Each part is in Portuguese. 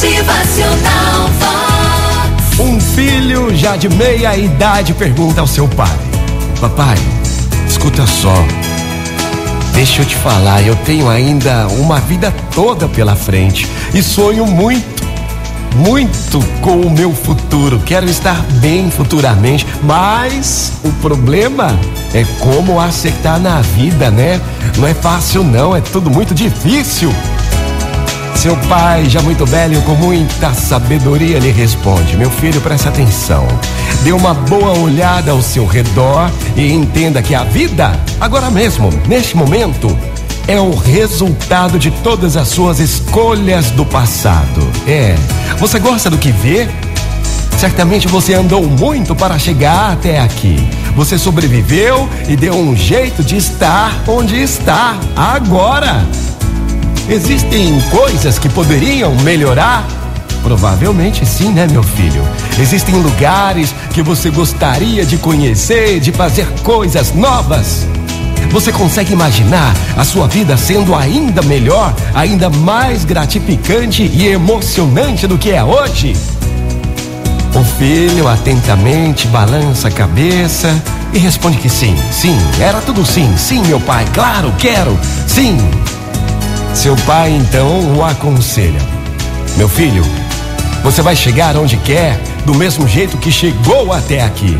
Motivacional Vox. Um filho já de meia idade pergunta ao seu pai: Papai, escuta só. Deixa eu te falar, eu tenho ainda uma vida toda pela frente e sonho muito, muito com o meu futuro. Quero estar bem futuramente, mas o problema é como acertar na vida, né? Não é fácil, não, é tudo muito difícil. Seu pai, já muito velho, com muita sabedoria, lhe responde: Meu filho, preste atenção. Dê uma boa olhada ao seu redor e entenda que a vida, agora mesmo, neste momento, é o resultado de todas as suas escolhas do passado. É. Você gosta do que vê? Certamente você andou muito para chegar até aqui. Você sobreviveu e deu um jeito de estar onde está agora. Existem coisas que poderiam melhorar? Provavelmente sim, né, meu filho? Existem lugares que você gostaria de conhecer, de fazer coisas novas. Você consegue imaginar a sua vida sendo ainda melhor, ainda mais gratificante e emocionante do que é hoje? O filho atentamente balança a cabeça e responde que sim, sim, era tudo sim, sim, meu pai, claro, quero, sim. Seu pai então o aconselha: Meu filho, você vai chegar onde quer do mesmo jeito que chegou até aqui,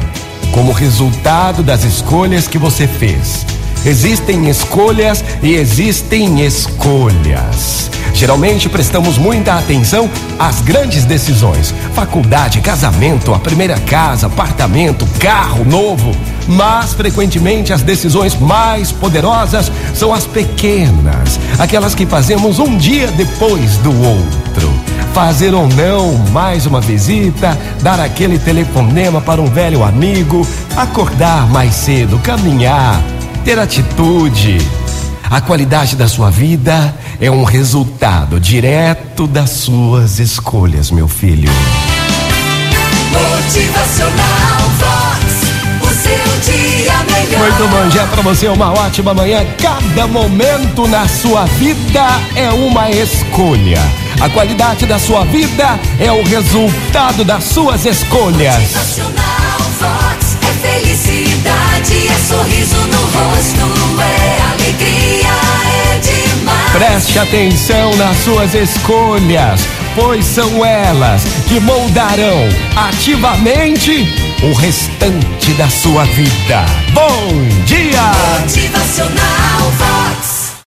como resultado das escolhas que você fez. Existem escolhas e existem escolhas. Geralmente prestamos muita atenção às grandes decisões: faculdade, casamento, a primeira casa, apartamento, carro novo. Mas frequentemente as decisões mais poderosas são as pequenas, aquelas que fazemos um dia depois do outro. Fazer ou não mais uma visita, dar aquele telefonema para um velho amigo, acordar mais cedo, caminhar, ter atitude. A qualidade da sua vida é um resultado direto das suas escolhas, meu filho. Muito bom dia para você, uma ótima manhã. Cada momento na sua vida é uma escolha. A qualidade da sua vida é o resultado das suas escolhas. Motivacional Vox. É felicidade, é sorriso no rosto, é alegria, é demais. Preste atenção nas suas escolhas, pois são elas que moldarão ativamente o restante da sua vida. Bom dia! Motivacional.